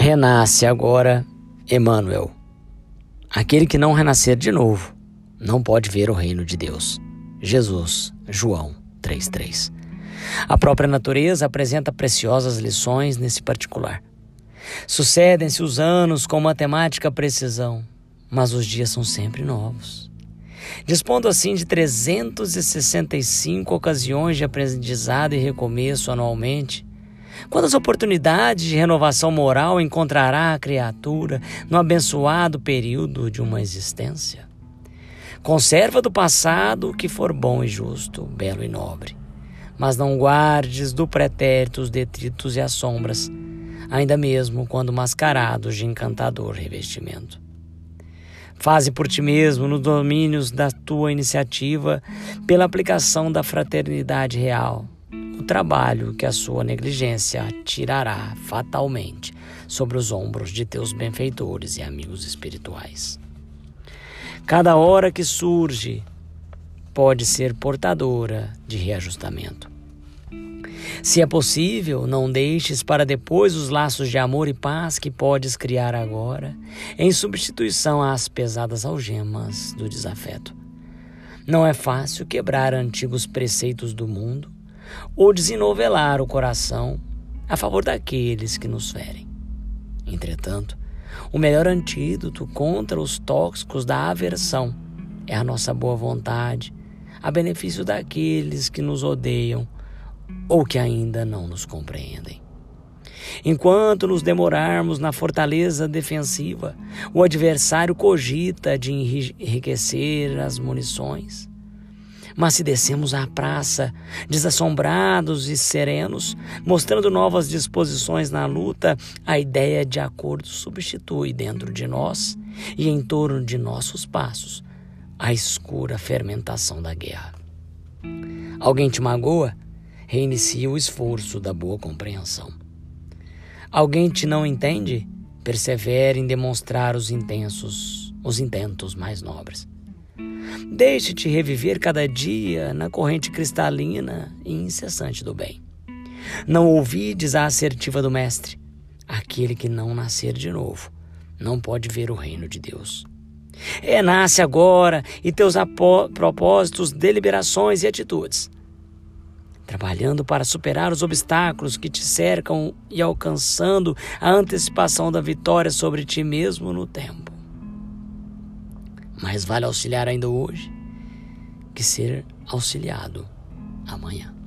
Renasce agora, Emmanuel. Aquele que não renascer de novo não pode ver o reino de Deus. Jesus, João 3:3. A própria natureza apresenta preciosas lições nesse particular. Sucedem-se os anos com matemática precisão, mas os dias são sempre novos. Dispondo assim de 365 ocasiões de aprendizado e recomeço anualmente, Quantas oportunidades de renovação moral encontrará a criatura no abençoado período de uma existência? Conserva do passado o que for bom e justo, belo e nobre, mas não guardes do pretérito os detritos e as sombras, ainda mesmo quando mascarados de encantador revestimento. Faze por ti mesmo nos domínios da tua iniciativa pela aplicação da fraternidade real o trabalho que a sua negligência tirará fatalmente sobre os ombros de teus benfeitores e amigos espirituais. Cada hora que surge pode ser portadora de reajustamento. Se é possível, não deixes para depois os laços de amor e paz que podes criar agora, em substituição às pesadas algemas do desafeto. Não é fácil quebrar antigos preceitos do mundo, ou desenovelar o coração a favor daqueles que nos ferem. Entretanto, o melhor antídoto contra os tóxicos da aversão é a nossa boa vontade, a benefício daqueles que nos odeiam ou que ainda não nos compreendem. Enquanto nos demorarmos na fortaleza defensiva, o adversário cogita de enriquecer as munições. Mas se descemos à praça, desassombrados e serenos, mostrando novas disposições na luta, a ideia de acordo substitui dentro de nós e em torno de nossos passos a escura fermentação da guerra. Alguém te magoa? Reinicia o esforço da boa compreensão. Alguém te não entende? Persevere em demonstrar os intensos, os intentos mais nobres. Deixe-te reviver cada dia na corrente cristalina e incessante do bem. Não ouvides a assertiva do Mestre. Aquele que não nascer de novo não pode ver o reino de Deus. É, nasce agora e teus propósitos, deliberações e atitudes. Trabalhando para superar os obstáculos que te cercam e alcançando a antecipação da vitória sobre ti mesmo no tempo. Mais vale auxiliar ainda hoje que ser auxiliado amanhã.